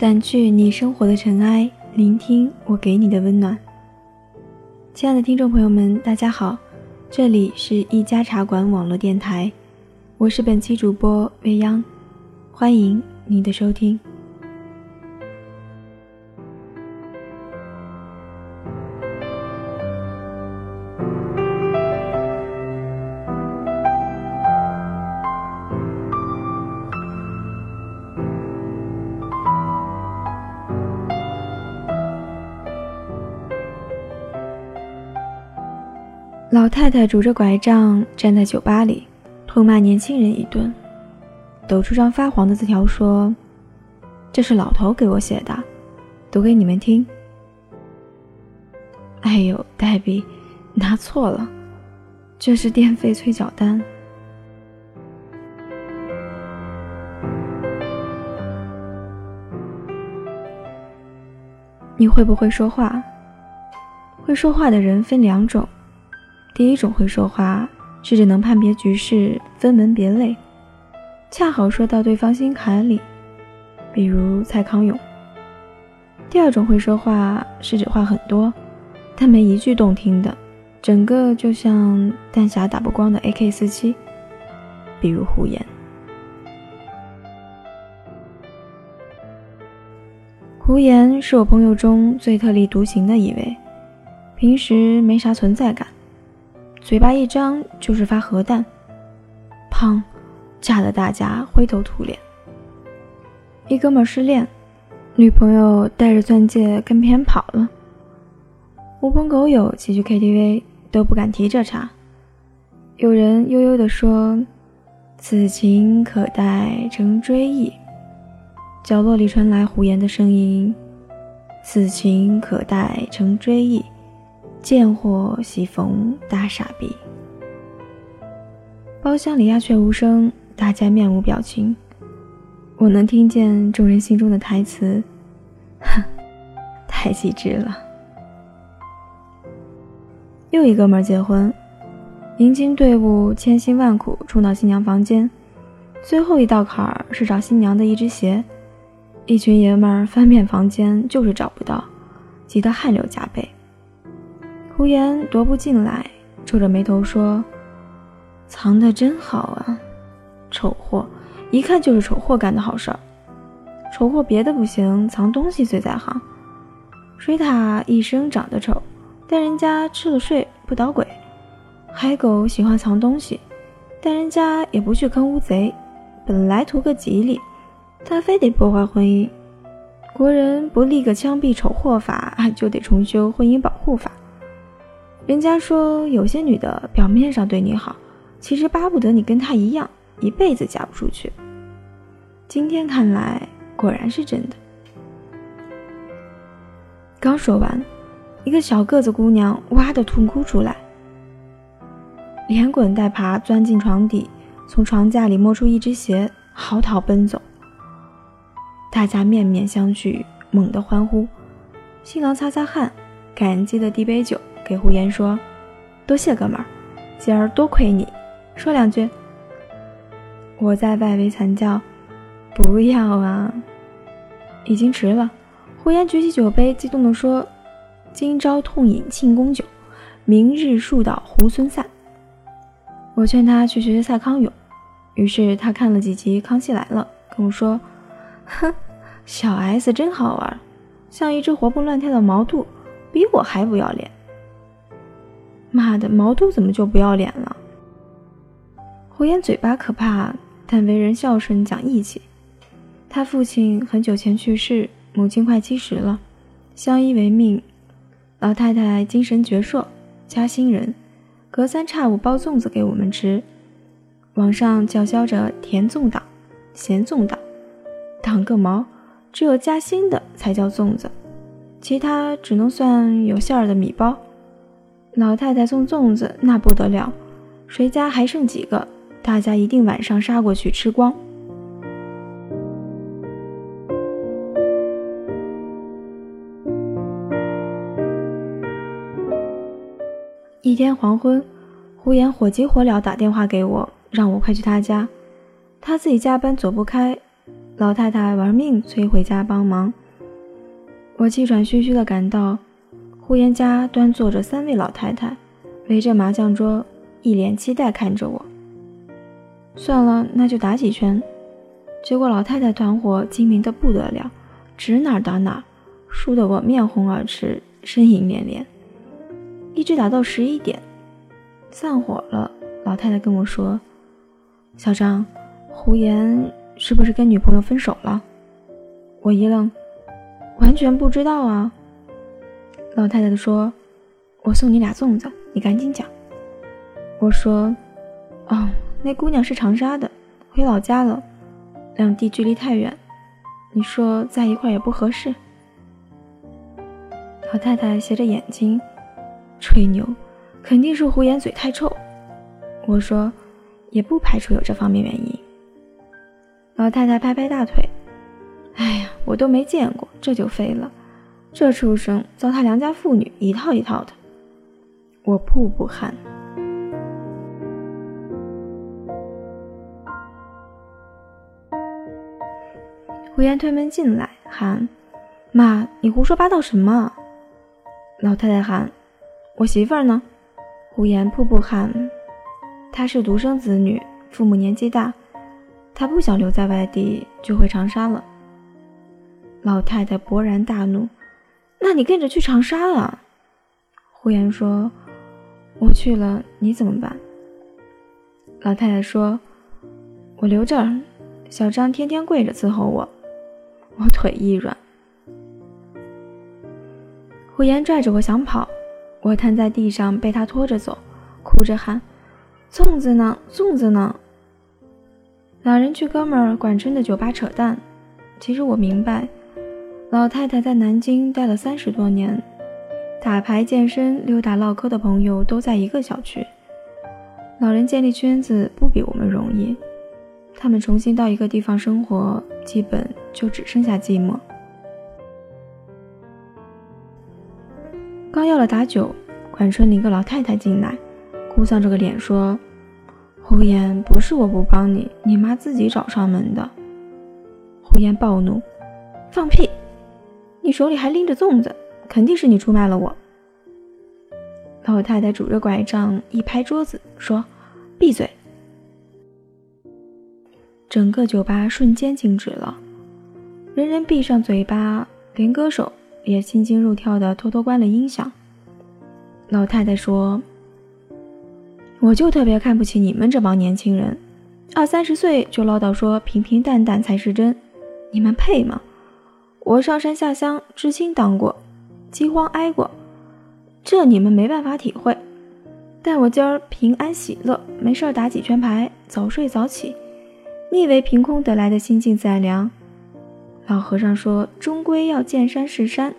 掸去你生活的尘埃，聆听我给你的温暖。亲爱的听众朋友们，大家好，这里是一家茶馆网络电台，我是本期主播未央，欢迎您的收听。老太太拄着拐杖站在酒吧里，痛骂年轻人一顿，抖出张发黄的字条说：“这是老头给我写的，读给你们听。”哎呦，黛比，拿错了，这是电费催缴单。你会不会说话？会说话的人分两种。第一种会说话，是指能判别局势、分门别类，恰好说到对方心坎里，比如蔡康永。第二种会说话，是指话很多，但没一句动听的，整个就像弹匣打不光的 AK 四七，比如胡言。胡言是我朋友中最特立独行的一位，平时没啥存在感。嘴巴一张就是发核弹，砰，炸得大家灰头土脸。一哥们失恋，女朋友带着钻戒跟别人跑了。狐朋狗友齐聚 KTV 都不敢提这茬。有人悠悠地说：“此情可待成追忆。”角落里传来胡言的声音：“此情可待成追忆。”贱货喜逢大傻逼。包厢里鸦雀无声，大家面无表情。我能听见众人心中的台词：“哼，太机智了。”又一哥们结婚，迎亲队伍千辛万苦冲到新娘房间，最后一道坎儿是找新娘的一只鞋。一群爷们儿翻遍房间，就是找不到，急得汗流浃背。胡言踱步进来，皱着眉头说：“藏得真好啊，丑货，一看就是丑货干的好事儿。丑货别的不行，藏东西最在行。水獭一生长得丑，但人家吃了睡不捣鬼；海狗喜欢藏东西，但人家也不去坑乌贼。本来图个吉利，他非得破坏婚姻。国人不立个枪毙丑货法，就得重修婚姻保护法。”人家说有些女的表面上对你好，其实巴不得你跟她一样，一辈子嫁不出去。今天看来果然是真的。刚说完，一个小个子姑娘哇的痛哭出来，连滚带爬钻进床底，从床架里摸出一只鞋，嚎啕奔走。大家面面相觑，猛地欢呼。新郎擦擦汗，感激的递杯酒。给胡言说：“多谢哥们儿，今儿多亏你，说两句。”我在外围惨叫：“不要啊！”已经迟了。胡言举起酒杯，激动地说：“今朝痛饮庆功酒，明日树倒猢狲散。”我劝他去学学蔡康永，于是他看了几集《康熙来了》，跟我说：“哼，小 S 真好玩，像一只活蹦乱跳的毛肚，比我还不要脸。”妈的，毛肚怎么就不要脸了？胡言嘴巴可怕，但为人孝顺讲义气。他父亲很久前去世，母亲快七十了，相依为命。老太太精神矍铄，嘉兴人，隔三差五包粽子给我们吃。网上叫嚣着甜粽党、咸粽党，党个毛！只有嘉兴的才叫粽子，其他只能算有馅儿的米包。老太太送粽子，那不得了，谁家还剩几个，大家一定晚上杀过去吃光。一天黄昏，胡言火急火燎打电话给我，让我快去他家。他自己加班走不开，老太太玩命催回家帮忙。我气喘吁吁地赶到，胡言家端坐着三位老太太，围着麻将桌，一脸期待看着我。算了，那就打几圈。结果老太太团伙精明的不得了，指哪打哪，输得我面红耳赤，呻吟连连，一直打到十一点，散伙了。老太太跟我说：“小张，胡言是不是跟女朋友分手了？”我一愣，完全不知道啊。老太太说：“我送你俩粽子，你赶紧讲。”我说：“哦，那姑娘是长沙的，回老家了。”两地距离太远，你说在一块也不合适。老太太斜着眼睛，吹牛，肯定是胡言嘴太臭。我说，也不排除有这方面原因。老太太拍拍大腿，哎呀，我都没见过，这就废了。这畜生糟蹋良家妇女，一套一套的。我瀑布汗。胡言推门进来，喊：“妈，你胡说八道什么？”老太太喊：“我媳妇儿呢？”胡言瀑布喊：“她是独生子女，父母年纪大，她不想留在外地，就回长沙了。”老太太勃然大怒：“那你跟着去长沙了？”胡言说：“我去了，你怎么办？”老太太说：“我留这儿，小张天天跪着伺候我。”我腿一软，胡言拽着我想跑，我瘫在地上被他拖着走，哭着喊：“粽子呢？粽子呢？”两人去哥们儿管春的酒吧扯淡。其实我明白，老太太在南京待了三十多年，打牌、健身、溜达、唠嗑的朋友都在一个小区。老人建立圈子不比我们容易。他们重新到一个地方生活，基本就只剩下寂寞。刚要了打酒，管春领个老太太进来，哭丧着个脸说：“胡言，不是我不帮你，你妈自己找上门的。”胡言暴怒：“放屁！你手里还拎着粽子，肯定是你出卖了我。”老太太拄着拐杖一拍桌子说：“闭嘴！”整个酒吧瞬间静止了，人人闭上嘴巴，连歌手也心惊肉跳的偷偷关了音响。老太太说：“我就特别看不起你们这帮年轻人，二三十岁就唠叨说平平淡淡才是真，你们配吗？我上山下乡，知青当过，饥荒挨过，这你们没办法体会。但我今儿平安喜乐，没事打几圈牌，早睡早起。”你以为凭空得来的心静自然凉？老和尚说，终归要见山是山，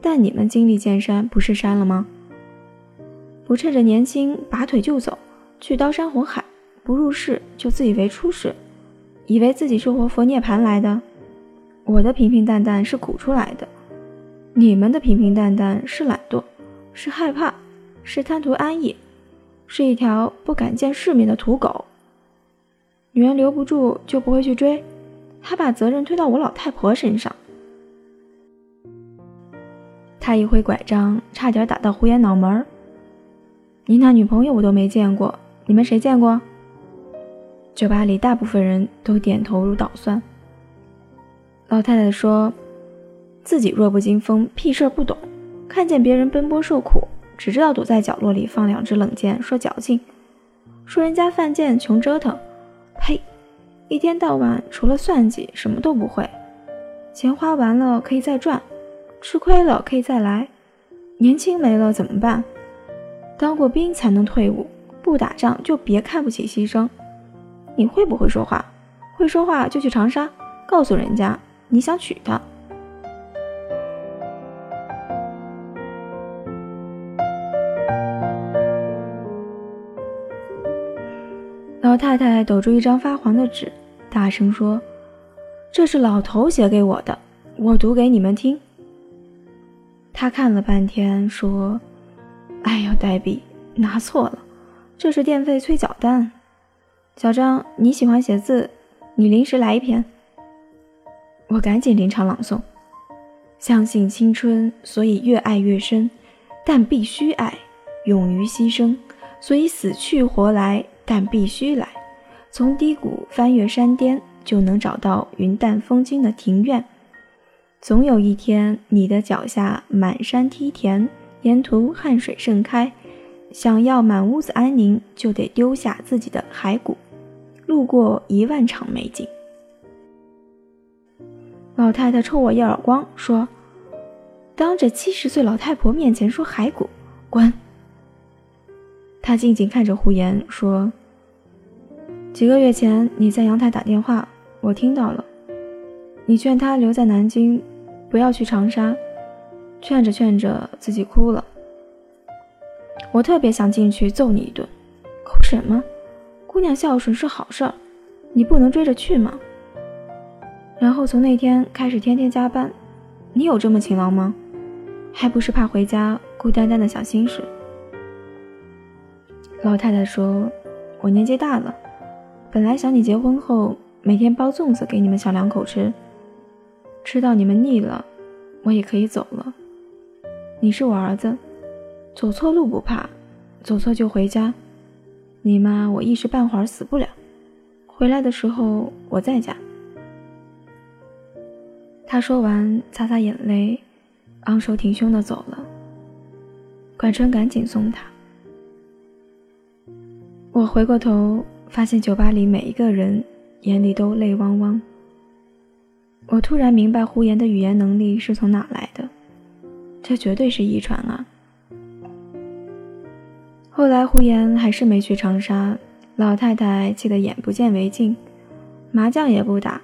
但你们经历见山不是山了吗？不趁着年轻拔腿就走，去刀山火海，不入世就自以为出世，以为自己是活佛涅盘来的。我的平平淡淡是苦出来的，你们的平平淡淡是懒惰，是害怕，是贪图安逸，是一条不敢见世面的土狗。女人留不住就不会去追，还把责任推到我老太婆身上。他一挥拐杖，差点打到胡言脑门儿。你那女朋友我都没见过，你们谁见过？酒吧里大部分人都点头如捣蒜。老太太说：“自己弱不禁风，屁事儿不懂，看见别人奔波受苦，只知道躲在角落里放两只冷箭，说矫情，说人家犯贱穷折腾。”呸！一天到晚除了算计什么都不会，钱花完了可以再赚，吃亏了可以再来，年轻没了怎么办？当过兵才能退伍，不打仗就别看不起牺牲。你会不会说话？会说话就去长沙，告诉人家你想娶她。老太太抖出一张发黄的纸，大声说：“这是老头写给我的，我读给你们听。”他看了半天，说：“哎呦，黛比拿错了，这是电费催缴单。小张，你喜欢写字，你临时来一篇。”我赶紧临场朗诵：相信青春，所以越爱越深，但必须爱；勇于牺牲，所以死去活来，但必须来。从低谷翻越山巅，就能找到云淡风轻的庭院。总有一天，你的脚下满山梯田，沿途汗水盛开。想要满屋子安宁，就得丢下自己的骸骨，路过一万场美景。老太太抽我一耳光，说：“当着七十岁老太婆面前说骸骨，滚！”她静静看着胡言，说：“几个月前你在阳台打电话，我听到了。你劝他留在南京，不要去长沙，劝着劝着自己哭了。”我特别想进去揍你一顿，哭什么？姑娘孝顺是好事儿，你不能追着去吗？然后从那天开始天天加班，你有这么勤劳吗？还不是怕回家孤单单的想心事。老太太说：“我年纪大了，本来想你结婚后每天包粽子给你们小两口吃，吃到你们腻了，我也可以走了。你是我儿子。”走错路不怕，走错就回家。你妈我一时半会儿死不了，回来的时候我在家。他说完，擦擦眼泪，昂首挺胸的走了。管春赶紧送他。我回过头，发现酒吧里每一个人眼里都泪汪汪。我突然明白胡言的语言能力是从哪来的，这绝对是遗传啊！后来胡言还是没去长沙，老太太气得眼不见为净，麻将也不打，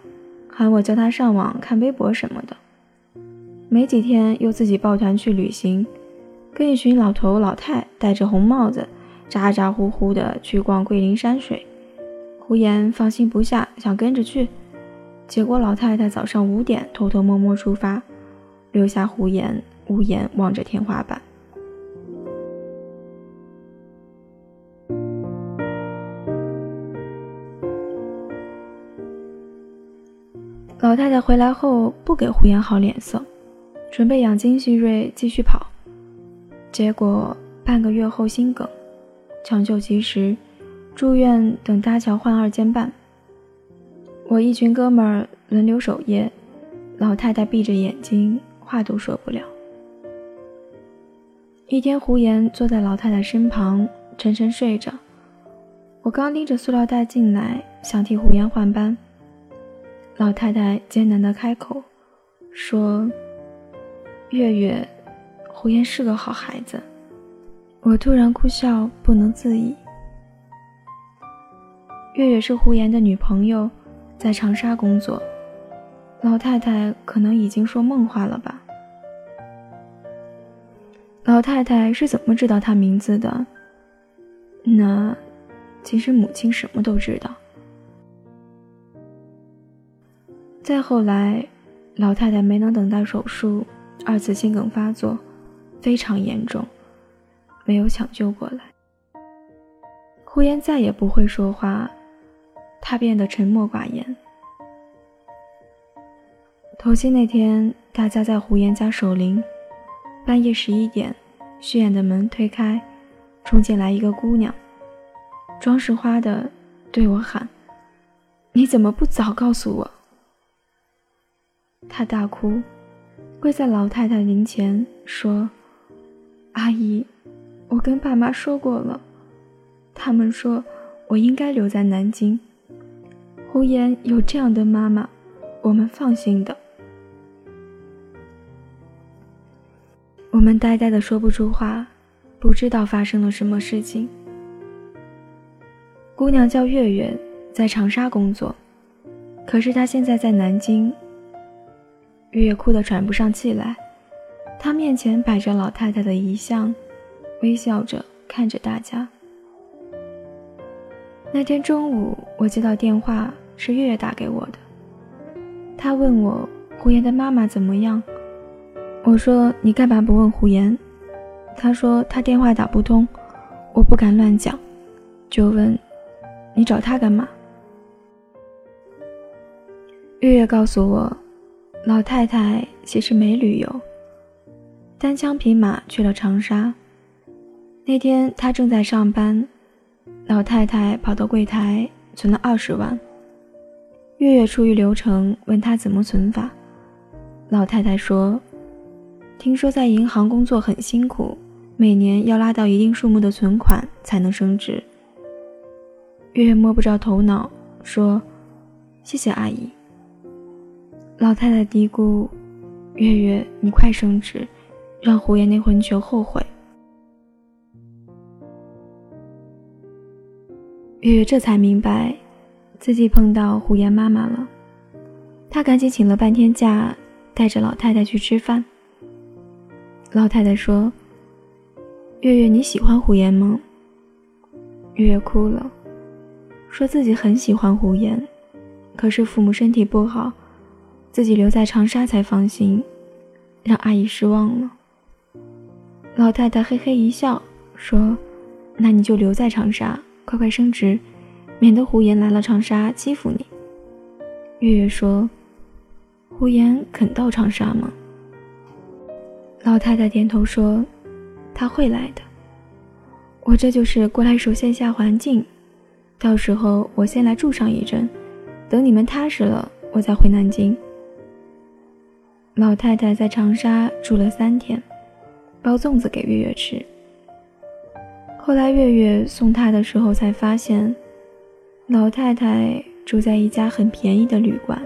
喊我叫他上网看微博什么的。没几天又自己抱团去旅行，跟一群老头老太戴着红帽子，咋咋呼呼的去逛桂林山水。胡言放心不下，想跟着去，结果老太太早上五点偷偷摸摸出发，留下胡言无言望着天花板。老太太回来后不给胡言好脸色，准备养精蓄锐继续跑。结果半个月后心梗，抢救及时，住院等搭桥换二尖瓣。我一群哥们儿轮流守夜，老太太闭着眼睛，话都说不了。一天，胡言坐在老太太身旁，沉沉睡着。我刚拎着塑料袋进来，想替胡言换班。老太太艰难的开口说：“月月，胡言是个好孩子。”我突然哭笑不能自已。月月是胡言的女朋友，在长沙工作。老太太可能已经说梦话了吧？老太太是怎么知道他名字的？那，其实母亲什么都知道。再后来，老太太没能等到手术，二次心梗发作，非常严重，没有抢救过来。胡言再也不会说话，他变得沉默寡言。头七那天，大家在胡言家守灵，半夜十一点，虚掩的门推开，冲进来一个姑娘，装饰花的对我喊：“你怎么不早告诉我？”他大哭，跪在老太太灵前说：“阿姨，我跟爸妈说过了，他们说我应该留在南京。胡言有这样的妈妈，我们放心的。”我们呆呆的说不出话，不知道发生了什么事情。姑娘叫月月，在长沙工作，可是她现在在南京。月月哭得喘不上气来，她面前摆着老太太的遗像，微笑着看着大家。那天中午，我接到电话，是月月打给我的。她问我胡言的妈妈怎么样，我说你干嘛不问胡言？她说她电话打不通，我不敢乱讲，就问你找她干嘛？月月告诉我。老太太其实没旅游，单枪匹马去了长沙。那天她正在上班，老太太跑到柜台存了二十万。月月出于流程问她怎么存法，老太太说：“听说在银行工作很辛苦，每年要拉到一定数目的存款才能升职。”月月摸不着头脑，说：“谢谢阿姨。”老太太嘀咕：“月月，你快升职，让胡言那混球后悔。”月月这才明白，自己碰到胡言妈妈了。她赶紧请了半天假，带着老太太去吃饭。老太太说：“月月，你喜欢胡言吗？”月月哭了。说自己很喜欢胡言，可是父母身体不好，自己留在长沙才放心，让阿姨失望了。老太太嘿嘿一笑，说：“那你就留在长沙，快快升职，免得胡言来了长沙欺负你。”月月说：“胡言肯到长沙吗？”老太太点头说：“他会来的，我这就是过来熟悉一下环境。”到时候我先来住上一阵，等你们踏实了，我再回南京。老太太在长沙住了三天，包粽子给月月吃。后来月月送她的时候才发现，老太太住在一家很便宜的旅馆，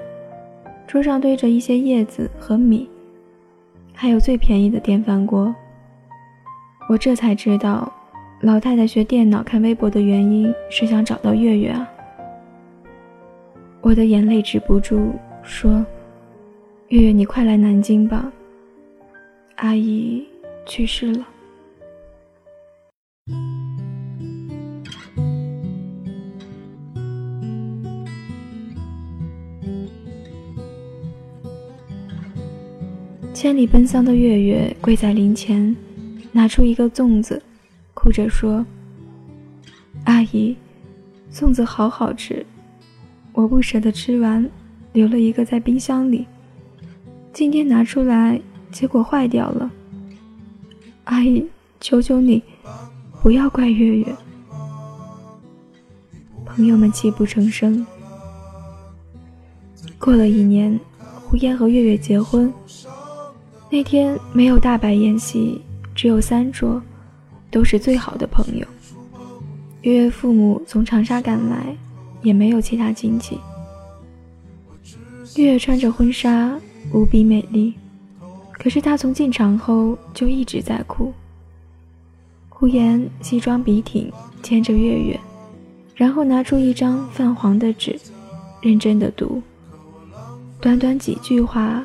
桌上堆着一些叶子和米，还有最便宜的电饭锅。我这才知道。老太太学电脑看微博的原因是想找到月月啊！我的眼泪止不住，说：“月月，你快来南京吧，阿姨去世了。”千里奔丧的月月跪在灵前，拿出一个粽子。哭着说：“阿姨，粽子好好吃，我不舍得吃完，留了一个在冰箱里。今天拿出来，结果坏掉了。阿姨，求求你，不要怪月月。”朋友们泣不成声。过了一年，胡烟和月月结婚。那天没有大摆宴席，只有三桌。都是最好的朋友。月月父母从长沙赶来，也没有其他亲戚。月月穿着婚纱，无比美丽，可是她从进场后就一直在哭。胡言西装笔挺，牵着月月，然后拿出一张泛黄的纸，认真的读。短短几句话，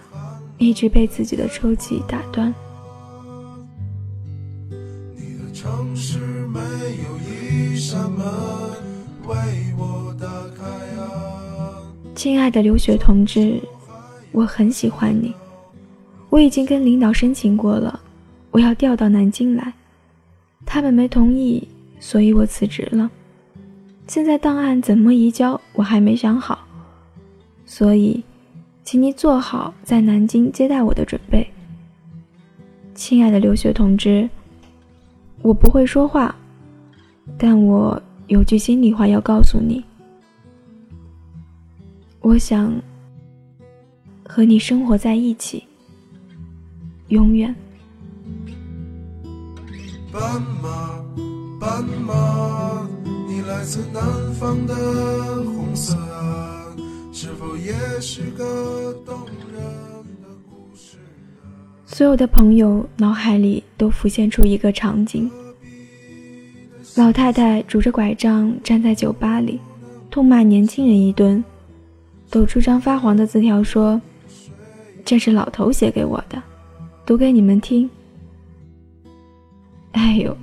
一直被自己的抽泣打断。城市没有一扇门为我打开亲爱的刘雪同志，我很喜欢你。我已经跟领导申请过了，我要调到南京来，他们没同意，所以我辞职了。现在档案怎么移交，我还没想好，所以，请你做好在南京接待我的准备。亲爱的刘学同志。我不会说话，但我有句心里话要告诉你。我想和你生活在一起，永远。斑马，斑马，你来自南方的红色岸，是否也是个动人的故事？所有的朋友脑海里都浮现出一个场景。老太太拄着拐杖站在酒吧里，痛骂年轻人一顿，抖出张发黄的字条说：“这是老头写给我的，读给你们听。”哎呦，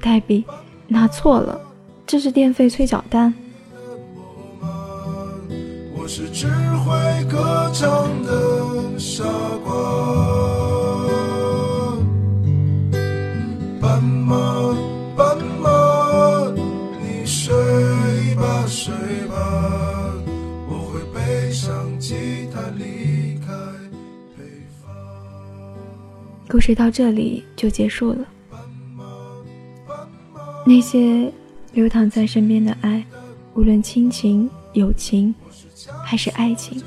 黛比，拿错了，这是电费催缴单。我是只会歌唱的傻瓜。故事到这里就结束了。那些流淌在身边的爱，无论亲情、友情，还是爱情，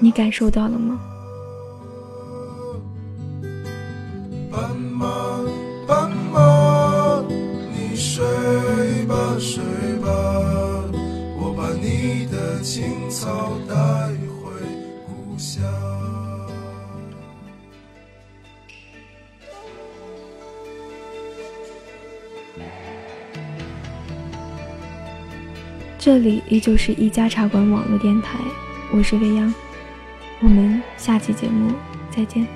你感受到了吗？斑马，斑马，你睡吧，睡吧，我把你的青草。这里依旧是一家茶馆网络电台我是未央我们下期节目再见。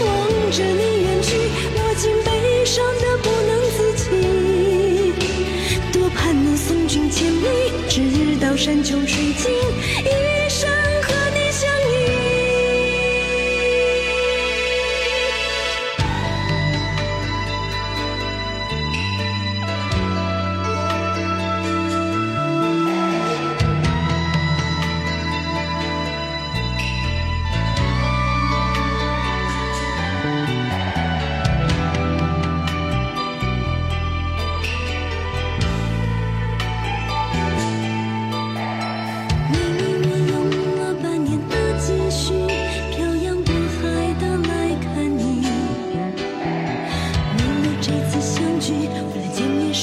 望着你远去，我竟悲伤得不能自己。多盼能送君千里，直到山穷水尽。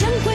将。